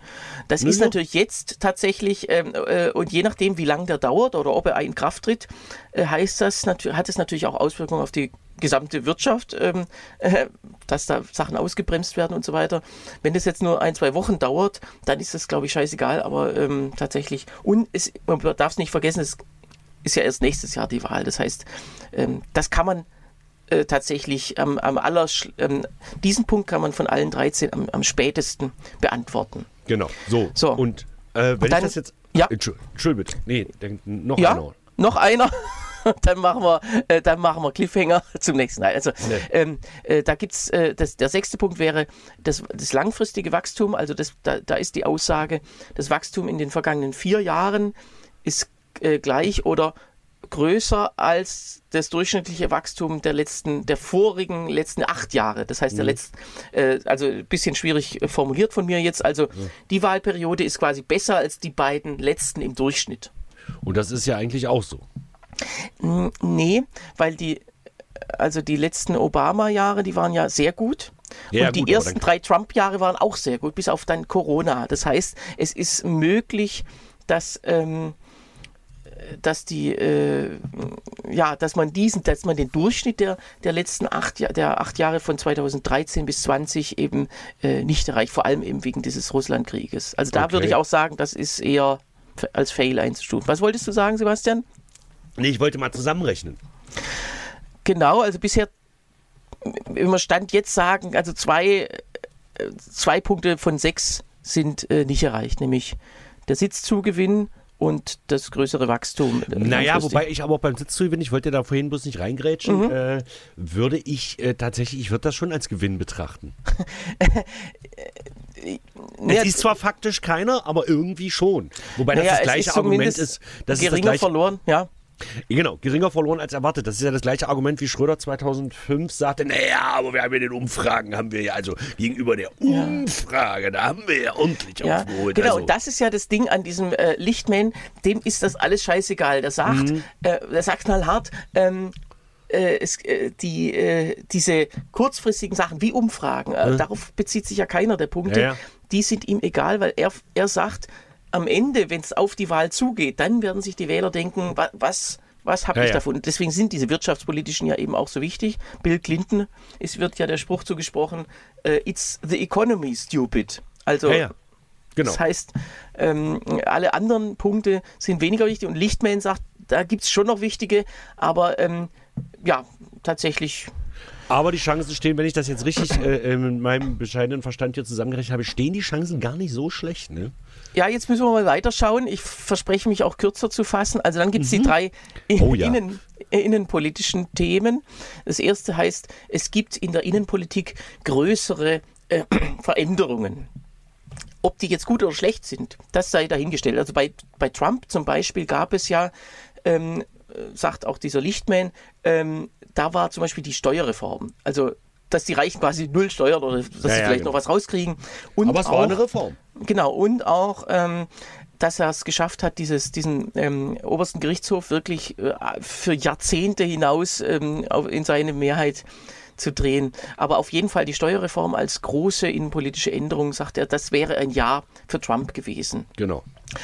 S2: Das ja. ist natürlich jetzt tatsächlich, ähm, äh, und je nachdem, wie lange der dauert oder ob er in Kraft tritt, äh, heißt das, hat es natürlich auch Auswirkungen auf die gesamte Wirtschaft, ähm, äh, dass da Sachen ausgebremst werden und so weiter. Wenn das jetzt nur ein, zwei Wochen dauert, dann ist das, glaube ich, scheißegal, aber ähm, tatsächlich, und es, man darf es nicht vergessen, es ist ja erst nächstes Jahr die Wahl. Das heißt, ähm, das kann man äh, tatsächlich am, am aller, ähm, diesen Punkt kann man von allen 13 am, am spätesten beantworten.
S3: Genau, so. so. Und äh, wenn und dann, ich das jetzt.
S2: Ja.
S3: Entschuldigung, bitte. Nee, noch
S2: ja, einer. Noch einer. dann machen wir, äh, dann machen wir Cliffhanger zum nächsten Mal. Also nee. ähm, äh, da gibt's äh, das, der sechste Punkt wäre das, das langfristige Wachstum. Also das, da, da ist die Aussage, das Wachstum in den vergangenen vier Jahren ist äh, gleich oder größer als das durchschnittliche Wachstum der letzten, der vorigen letzten acht Jahre. Das heißt, der mhm. letzten, äh, also ein bisschen schwierig formuliert von mir jetzt. Also mhm. die Wahlperiode ist quasi besser als die beiden letzten im Durchschnitt.
S3: Und das ist ja eigentlich auch so.
S2: Nee, weil die, also die letzten Obama-Jahre, die waren ja sehr gut. Ja, und die gut, ersten drei Trump-Jahre waren auch sehr gut, bis auf dann Corona. Das heißt, es ist möglich, dass, ähm, dass die, äh, ja, dass man diesen, dass man den Durchschnitt der, der letzten acht, der acht Jahre von 2013 bis 20 eben äh, nicht erreicht, vor allem eben wegen dieses Russlandkrieges. Also da okay. würde ich auch sagen, das ist eher als Fail einzustufen. Was wolltest du sagen, Sebastian?
S3: Nee, ich wollte mal zusammenrechnen.
S2: Genau, also bisher, wenn wir Stand jetzt sagen, also zwei, äh, zwei Punkte von sechs sind äh, nicht erreicht, nämlich der Sitzzugewinn und das größere Wachstum.
S3: Äh, naja, wobei ich aber auch beim Sitzzugewinn, ich wollte da vorhin bloß nicht reingrätschen, mhm. äh, würde ich äh, tatsächlich, ich würde das schon als Gewinn betrachten. es ist zwar faktisch keiner, aber irgendwie schon. Wobei naja, das das gleiche ist Argument ist.
S2: Das geringer ist das gleiche, verloren, ja.
S3: Genau, geringer verloren als erwartet. Das ist ja das gleiche Argument, wie Schröder 2005 sagte, naja, aber wir haben ja den Umfragen, haben wir ja, also gegenüber der Umfrage, ja. da haben wir ja ordentlich ja, aufgeholt.
S2: Genau,
S3: also.
S2: und das ist ja das Ding an diesem äh, Lichtman, dem ist das alles scheißegal. Der sagt, mhm. äh, der sagt knallhart, ähm, äh, es, äh, die, äh, diese kurzfristigen Sachen wie Umfragen, mhm. darauf bezieht sich ja keiner der Punkte, ja, die sind ihm egal, weil er, er sagt, am Ende, wenn es auf die Wahl zugeht, dann werden sich die Wähler denken, wa was, was habe ja, ich ja. davon? Deswegen sind diese wirtschaftspolitischen ja eben auch so wichtig. Bill Clinton, es wird ja der Spruch zugesprochen, uh, it's the economy, stupid. Also ja, genau. das heißt, ähm, alle anderen Punkte sind weniger wichtig und Lichtman sagt, da gibt es schon noch wichtige, aber ähm, ja, tatsächlich
S3: aber die Chancen stehen, wenn ich das jetzt richtig äh, mit meinem bescheidenen Verstand hier zusammengerechnet habe, stehen die Chancen gar nicht so schlecht, ne?
S2: Ja, jetzt müssen wir mal weiterschauen. Ich verspreche mich auch kürzer zu fassen. Also dann gibt es mhm. die drei oh, ja. innen, innenpolitischen Themen. Das erste heißt, es gibt in der Innenpolitik größere äh, Veränderungen. Ob die jetzt gut oder schlecht sind, das sei dahingestellt. Also bei, bei Trump zum Beispiel gab es ja, ähm, sagt auch dieser Lichtman, ähm, da war zum Beispiel die Steuerreform. Also dass die Reichen quasi null steuern oder dass ja, sie ja, vielleicht genau. noch was rauskriegen.
S3: Und Aber es auch, war eine Reform.
S2: Genau, und auch, ähm, dass er es geschafft hat, dieses, diesen ähm, obersten Gerichtshof wirklich äh, für Jahrzehnte hinaus ähm, in seine Mehrheit zu drehen. Aber auf jeden Fall die Steuerreform als große innenpolitische Änderung, sagt er, das wäre ein Jahr für Trump gewesen.
S3: Genau.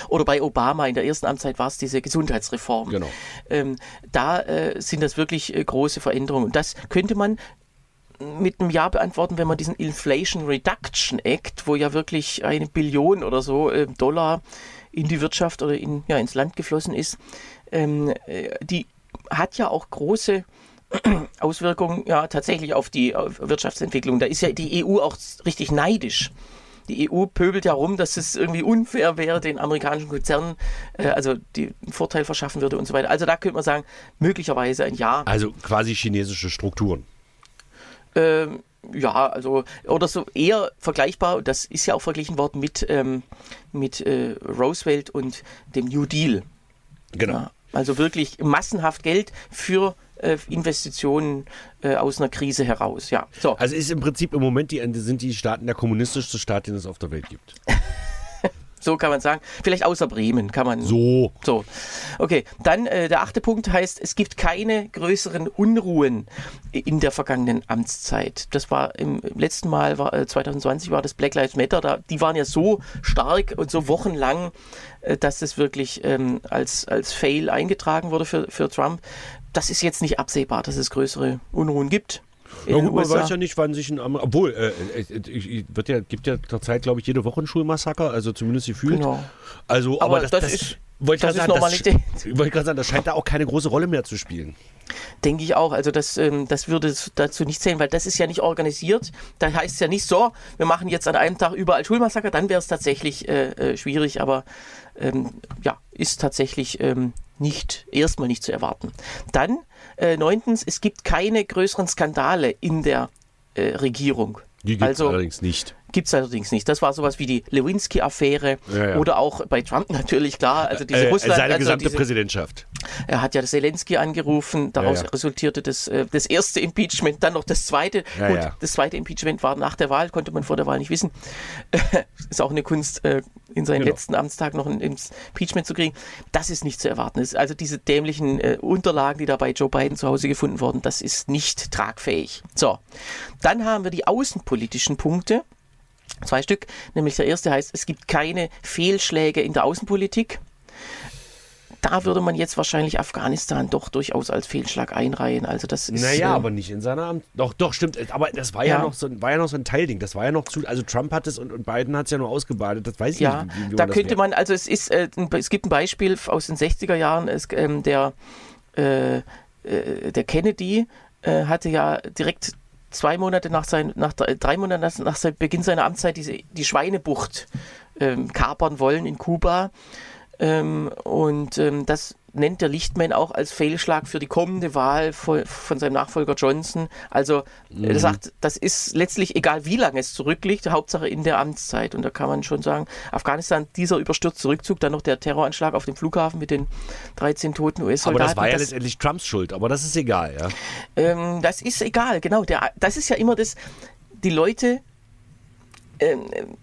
S2: Oder bei Obama in der ersten Amtszeit war es diese Gesundheitsreform.
S3: Genau.
S2: Ähm, da äh, sind das wirklich äh, große Veränderungen. Und das könnte man mit einem Ja beantworten, wenn man diesen Inflation Reduction Act, wo ja wirklich eine Billion oder so äh, Dollar in die Wirtschaft oder in, ja, ins Land geflossen ist, ähm, äh, die hat ja auch große Auswirkungen ja tatsächlich auf die auf Wirtschaftsentwicklung. Da ist ja die EU auch richtig neidisch. Die EU pöbelt ja rum, dass es irgendwie unfair wäre, den amerikanischen Konzernen, äh, also die einen Vorteil verschaffen würde und so weiter. Also da könnte man sagen, möglicherweise ein Ja.
S3: Also quasi chinesische Strukturen.
S2: Ähm, Ja, also, oder so eher vergleichbar, das ist ja auch verglichen worden mit, ähm, mit äh, Roosevelt und dem New Deal.
S3: Genau.
S2: Ja, also wirklich massenhaft Geld für äh, Investitionen äh, aus einer Krise heraus. Ja, so.
S3: Also ist im Prinzip im Moment die, sind die Staaten der kommunistischste Staat, den es auf der Welt gibt.
S2: So kann man sagen. Vielleicht außer Bremen kann man.
S3: So.
S2: So. Okay, dann äh, der achte Punkt heißt, es gibt keine größeren Unruhen in der vergangenen Amtszeit. Das war im letzten Mal, war, äh, 2020 war das Black Lives Matter. Da, die waren ja so stark und so wochenlang, äh, dass es wirklich ähm, als, als Fail eingetragen wurde für, für Trump. Das ist jetzt nicht absehbar, dass es größere Unruhen gibt.
S3: Ja, gut, man
S2: USA.
S3: weiß ja nicht, wann sich ein Amer obwohl äh, äh, äh, wird ja gibt ja zurzeit glaube ich jede Woche ein Schulmassaker, also zumindest gefühlt.
S2: Genau.
S3: Also,
S2: Aber
S3: aber, das,
S2: das
S3: das,
S2: ist-
S3: wollte
S2: das
S3: sagen, das,
S2: Normalität.
S3: wollte ich gerade sagen, das scheint da auch keine große Rolle mehr zu spielen.
S2: Denke ich auch. Also das, ähm, das würde dazu nicht zählen, weil das ist ja nicht organisiert. Da heißt es ja nicht so, wir machen jetzt an einem Tag überall Schulmassaker, dann wäre es tatsächlich äh, äh, schwierig, aber ähm, ja, ist tatsächlich ähm, nicht, erstmal nicht zu erwarten. Dann, äh, neuntens, es gibt keine größeren Skandale in der äh, Regierung.
S3: Die gibt es
S2: Also-
S3: allerdings nicht.
S2: Gibt es allerdings nicht. Das war sowas wie die Lewinsky-Affäre
S3: Ja, ja.
S2: oder auch bei Trump natürlich, klar. Also diese
S3: Äh,
S2: Russland,
S3: seine
S2: also
S3: gesamte
S2: diese,
S3: Präsidentschaft.
S2: er hat ja Zelensky angerufen, daraus
S3: Ja,
S2: resultierte das, äh, das erste Impeachment, dann noch das zweite. Gut, das zweite Impeachment war nach der Wahl, konnte man vor der Wahl nicht wissen. ist auch eine Kunst, äh, in seinen
S3: Genau.
S2: letzten Amtstag noch ein Impeachment zu kriegen. Das ist nicht zu erwarten. Also diese dämlichen äh, Unterlagen, die da bei Joe Biden zu Hause gefunden wurden, das ist nicht tragfähig. So, dann haben wir die außenpolitischen Punkte. Zwei Stück, nämlich der erste heißt, es gibt keine Fehlschläge in der Außenpolitik. Da würde man jetzt wahrscheinlich Afghanistan doch durchaus als Fehlschlag einreihen. Also das ist.
S3: Naja,
S2: äh,
S3: aber nicht in seiner Amt. Doch, doch, stimmt. Aber das war ja,
S2: Ja.
S3: noch so, ein- war ja noch so ein Teilding. Das war ja noch zu. Also Trump hat es und, und Biden hat es ja nur ausgebadet. Das weiß ich
S2: Ja,
S3: nicht. Wie, wie
S2: da könnte man, also es ist, äh, ein- es gibt ein Beispiel aus den 60er Jahren, es, ähm, der, äh, äh, der Kennedy äh, hatte ja direkt zwei Monate nach sein, nach drei, Monate nach, nach sein Beginn seiner Amtszeit diese, die Schweinebucht ähm, kapern wollen in Kuba. Ähm, und ähm, das nennt der Lichtman auch als Fehlschlag für die kommende Wahl von, von seinem Nachfolger Johnson. Also er sagt, das ist letztlich egal, wie lange es zurückliegt, Hauptsache in der Amtszeit. Und da kann man schon sagen, Afghanistan, dieser überstürzte Rückzug, dann noch der Terroranschlag auf dem Flughafen mit den 13 toten
S3: Aber
S2: US-Soldaten.
S3: das war ja letztendlich Trumps Schuld. Aber das ist egal, ja.
S2: Ähm, das ist egal, genau. Der, das ist ja immer das, die Leute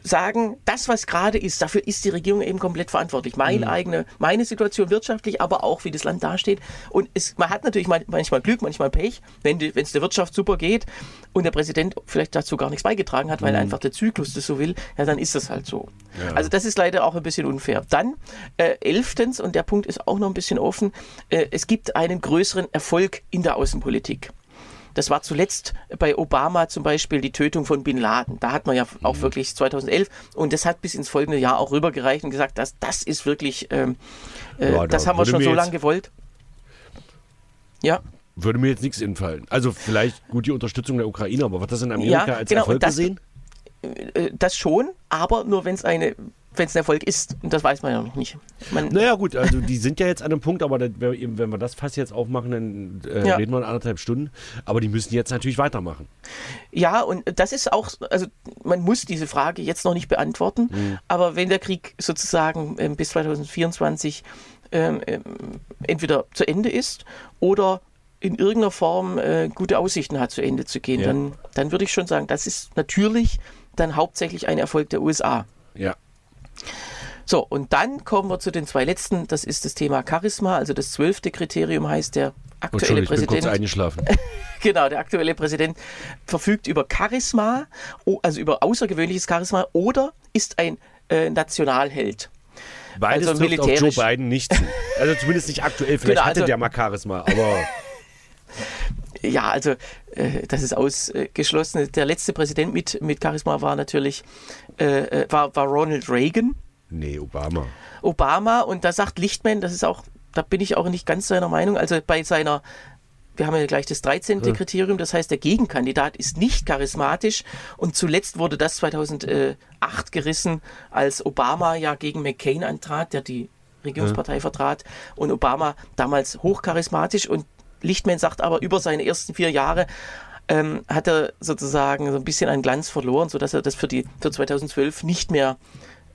S2: sagen, das, was gerade ist, dafür ist die Regierung eben komplett verantwortlich. Meine eigene, meine Situation wirtschaftlich, aber auch, wie das Land dasteht. Und es, man hat natürlich man- manchmal Glück, manchmal Pech, wenn es der Wirtschaft super geht und der Präsident vielleicht dazu gar nichts beigetragen hat, weil einfach der Zyklus das so will, ja, dann ist das halt so. Also das ist leider auch ein bisschen unfair. Dann, äh, elftens, und der Punkt ist auch noch ein bisschen offen, äh, es gibt einen größeren Erfolg in der Außenpolitik. Das war zuletzt bei Obama zum Beispiel die Tötung von Bin Laden. Da hat man ja auch wirklich 2011 und das hat bis ins folgende Jahr auch rübergereicht und gesagt, dass das ist wirklich, ähm, äh,
S3: Ja, da
S2: das haben wir schon so lange gewollt. Ja,
S3: Würde mir jetzt nichts infallen. Also vielleicht gut die Unterstützung der Ukraine, aber wird das in Amerika
S2: Ja,
S3: als
S2: genau,
S3: Erfolg
S2: das-
S3: gesehen?
S2: äh, das schon, aber nur wenn es eine, wenn es ein Erfolg ist. Und das weiß man ja noch nicht. Man,
S3: Naja gut, also die sind ja jetzt an einem Punkt, aber das, wenn wir das Fass jetzt aufmachen, dann äh,
S2: Ja.
S3: reden wir in anderthalb Stunden. Aber die müssen jetzt natürlich weitermachen.
S2: Ja, und das ist auch, also man muss diese Frage jetzt noch nicht beantworten,
S3: Mhm.
S2: aber wenn der Krieg sozusagen ähm, bis 2024 ähm, ähm, entweder zu Ende ist oder in irgendeiner Form äh, gute Aussichten hat, zu Ende zu gehen,
S3: Ja.
S2: dann, dann würde ich schon sagen, das ist natürlich dann hauptsächlich ein Erfolg der USA.
S3: Ja.
S2: So, und dann kommen wir zu den zwei letzten. Das ist das Thema Charisma. Also das zwölfte Kriterium heißt, der aktuelle
S3: ich bin kurz
S2: Präsident.
S3: eingeschlafen.
S2: Genau, der aktuelle Präsident verfügt über Charisma, also über außergewöhnliches Charisma oder ist ein äh, Nationalheld.
S3: Beides
S2: Also
S3: trifft auf Joe. Biden nicht zu. Also zumindest nicht aktuell. Vielleicht
S2: Genau,
S3: hatte
S2: also-
S3: der mal Charisma, aber
S2: Ja, also äh, das ist ausgeschlossen. Der letzte Präsident mit, mit Charisma war natürlich äh, äh, war, war Ronald Reagan.
S3: nee, Obama.
S2: Obama und da sagt Lichtman, das ist auch, da bin ich auch nicht ganz seiner Meinung, also bei seiner, wir haben ja gleich das 13. Kriterium, das heißt, der Gegenkandidat ist nicht charismatisch und zuletzt wurde das 2008 gerissen, als Obama ja gegen McCain antrat, der die Regierungspartei vertrat und Obama damals hochcharismatisch und Lichtman sagt aber über seine ersten vier Jahre ähm, hat er sozusagen so ein bisschen einen Glanz verloren, sodass er das für, die, für 2012 nicht mehr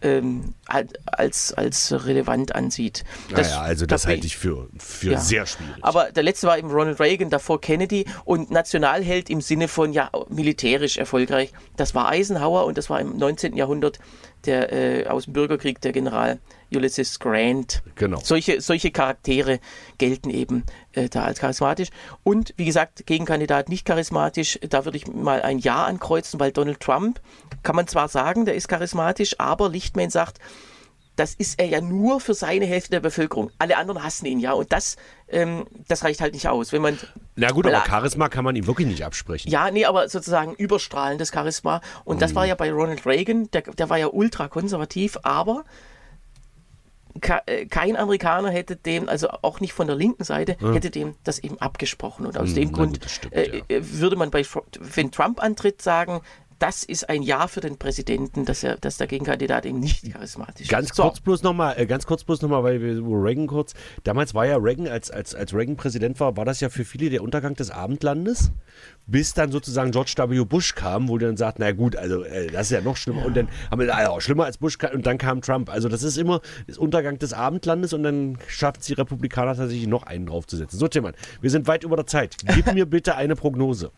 S2: ähm, als, als relevant ansieht.
S3: Das, naja, also das halte ich für, für ja. sehr schwierig.
S2: Aber der letzte war eben Ronald Reagan, davor Kennedy und Nationalheld im Sinne von ja militärisch erfolgreich. Das war Eisenhower und das war im 19. Jahrhundert der äh, aus dem Bürgerkrieg der General Ulysses Grant.
S3: Genau.
S2: Solche, solche Charaktere gelten eben äh, da als charismatisch. Und wie gesagt, Gegenkandidat nicht charismatisch. Da würde ich mal ein Ja ankreuzen, weil Donald Trump, kann man zwar sagen, der ist charismatisch, aber Lichtman sagt, das ist er ja nur für seine Hälfte der Bevölkerung. Alle anderen hassen ihn ja. Und das, ähm, das reicht halt nicht aus. Wenn man,
S3: Na gut, aber Charisma kann man ihm wirklich nicht absprechen.
S2: Ja, nee, aber sozusagen überstrahlendes Charisma. Und mhm. das war ja bei Ronald Reagan, der, der war ja ultra konservativ, aber kein Amerikaner hätte dem, also auch nicht von der linken Seite, ja. hätte dem das eben abgesprochen. Und aus hm, dem Grund stimmt, äh, ja. würde man bei, wenn Trump antritt, sagen, das ist ein Ja für den Präsidenten, dass er, dass der Gegenkandidat eben nicht charismatisch
S3: ganz
S2: ist.
S3: Kurz so. bloß noch mal, äh, ganz kurz bloß nochmal, weil wir Reagan kurz, damals war ja Reagan, als, als, als Reagan Präsident war, war das ja für viele der Untergang des Abendlandes, bis dann sozusagen George W. Bush kam, wo der dann sagt, na gut, also äh, das ist ja noch schlimmer. Ja. Und dann haben wir, also, schlimmer als Bush und dann kam Trump. Also das ist immer das Untergang des Abendlandes und dann schafft es die Republikaner tatsächlich noch einen draufzusetzen. So, Timmann, wir sind weit über der Zeit. Gib mir bitte eine Prognose.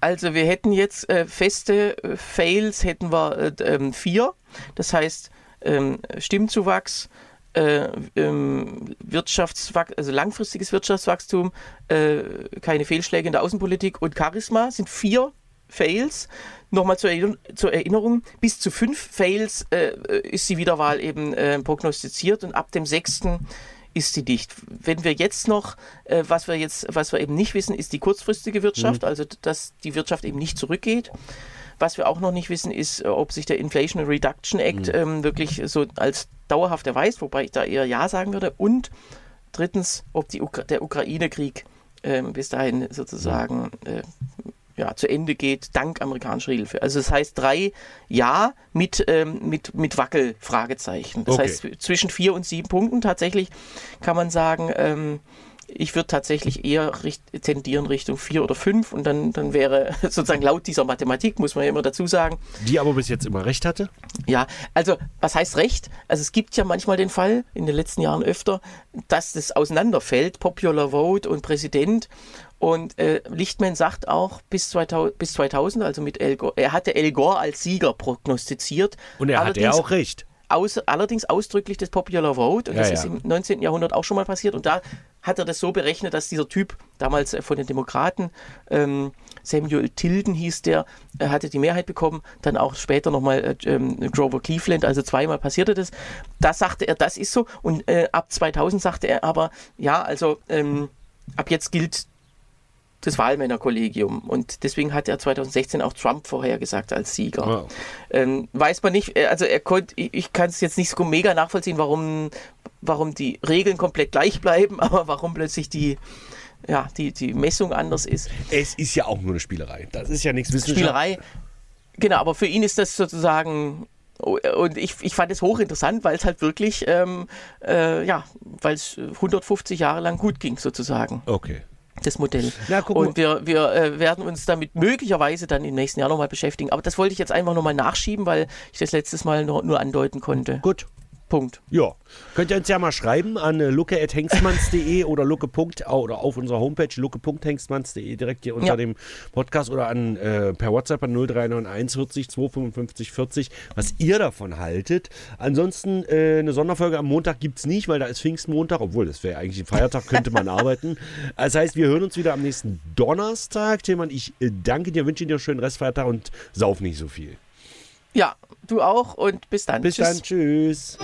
S2: Also wir hätten jetzt äh, feste äh, Fails, hätten wir äh, ähm, vier. Das heißt ähm, Stimmzuwachs, äh, ähm, Wirtschaftswach also langfristiges Wirtschaftswachstum, äh, keine Fehlschläge in der Außenpolitik und Charisma sind vier Fails. Nochmal zur, Erinner zur Erinnerung, bis zu fünf Fails ist die Wiederwahl eben prognostiziert und ab dem sechsten ist sie dicht. Wenn wir jetzt noch, äh, was wir jetzt, was wir eben nicht wissen, ist die kurzfristige Wirtschaft, mhm. also dass die Wirtschaft eben nicht zurückgeht. Was wir auch noch nicht wissen, ist, äh, ob sich der Inflation Reduction Act mhm. ähm, wirklich so als dauerhaft erweist, wobei ich da eher Ja sagen würde. Und drittens, ob Ukra der Ukraine-Krieg ähm, bis dahin sozusagen äh, ja, zu Ende geht, dank amerikanischer Hilfe. Also das heißt drei Ja mit, ähm, mit, mit Wackel-Fragezeichen. Das okay. heißt zwischen vier und sieben Punkten tatsächlich kann man sagen, ähm, ich würde tatsächlich eher richt tendieren Richtung vier oder fünf und dann, dann wäre sozusagen laut dieser Mathematik, muss man ja immer dazu sagen.
S3: Die aber bis jetzt immer recht hatte?
S2: Ja, also was heißt recht? Also es gibt ja manchmal den Fall, in den letzten Jahren öfter, dass das auseinanderfällt, Popular Vote und Präsident. Und äh, Lichtman sagt auch bis 2000, bis 2000 also mit El Gore, er hatte El Gore als Sieger prognostiziert.
S3: Und er hat ja auch recht.
S2: Aus, allerdings ausdrücklich das Popular Vote. Und ja, das ja. ist im 19. Jahrhundert auch schon mal passiert. Und da hat er das so berechnet, dass dieser Typ, damals äh, von den Demokraten, ähm, Samuel Tilden hieß der, er hatte die Mehrheit bekommen, dann auch später nochmal äh, ähm, Grover Cleveland, also zweimal passierte das. Da sagte er, das ist so. Und äh, ab 2000 sagte er aber, ja, also ähm, ab jetzt gilt das Wahlmännerkollegium. Und deswegen hat er 2016 auch Trump vorhergesagt als Sieger. Wow. Ähm, weiß man nicht, äh, also er konnte, ich, ich kann es jetzt nicht so mega nachvollziehen, warum, warum die Regeln komplett gleich bleiben, aber warum plötzlich die, ja, die, die Messung anders ist.
S3: Es ist ja auch nur eine Spielerei. Das ist ja nichts Wissenschaftliches.
S2: Spielerei, genau, aber für ihn ist das sozusagen und ich, ich fand es hochinteressant, weil es halt wirklich, ähm, äh, ja, weil es 150 Jahre lang gut ging, sozusagen.
S3: Okay
S2: das Modell. Na, und wir, wir äh, werden uns damit möglicherweise dann im nächsten Jahr nochmal beschäftigen. Aber das wollte ich jetzt einfach nochmal nachschieben, weil ich das letztes Mal nur, nur andeuten konnte.
S3: Gut.
S2: Punkt.
S3: Ja. Könnt ihr uns ja mal schreiben an äh, lucke.hengstmanns.de oder lucke. oder auf unserer Homepage lucke.hengstmanns.de direkt hier unter ja. dem Podcast oder an äh, per WhatsApp an 0391 40 255 40, was ihr davon haltet. Ansonsten äh, eine Sonderfolge am Montag gibt es nicht, weil da ist Pfingstmontag, obwohl das wäre eigentlich ein Feiertag, könnte man arbeiten. Das heißt, wir hören uns wieder am nächsten Donnerstag. Tilman, ich äh, danke dir, wünsche dir einen schönen Restfeiertag und sauf nicht so viel.
S2: Ja, du auch und bis dann.
S3: Bis tschüss. dann, tschüss.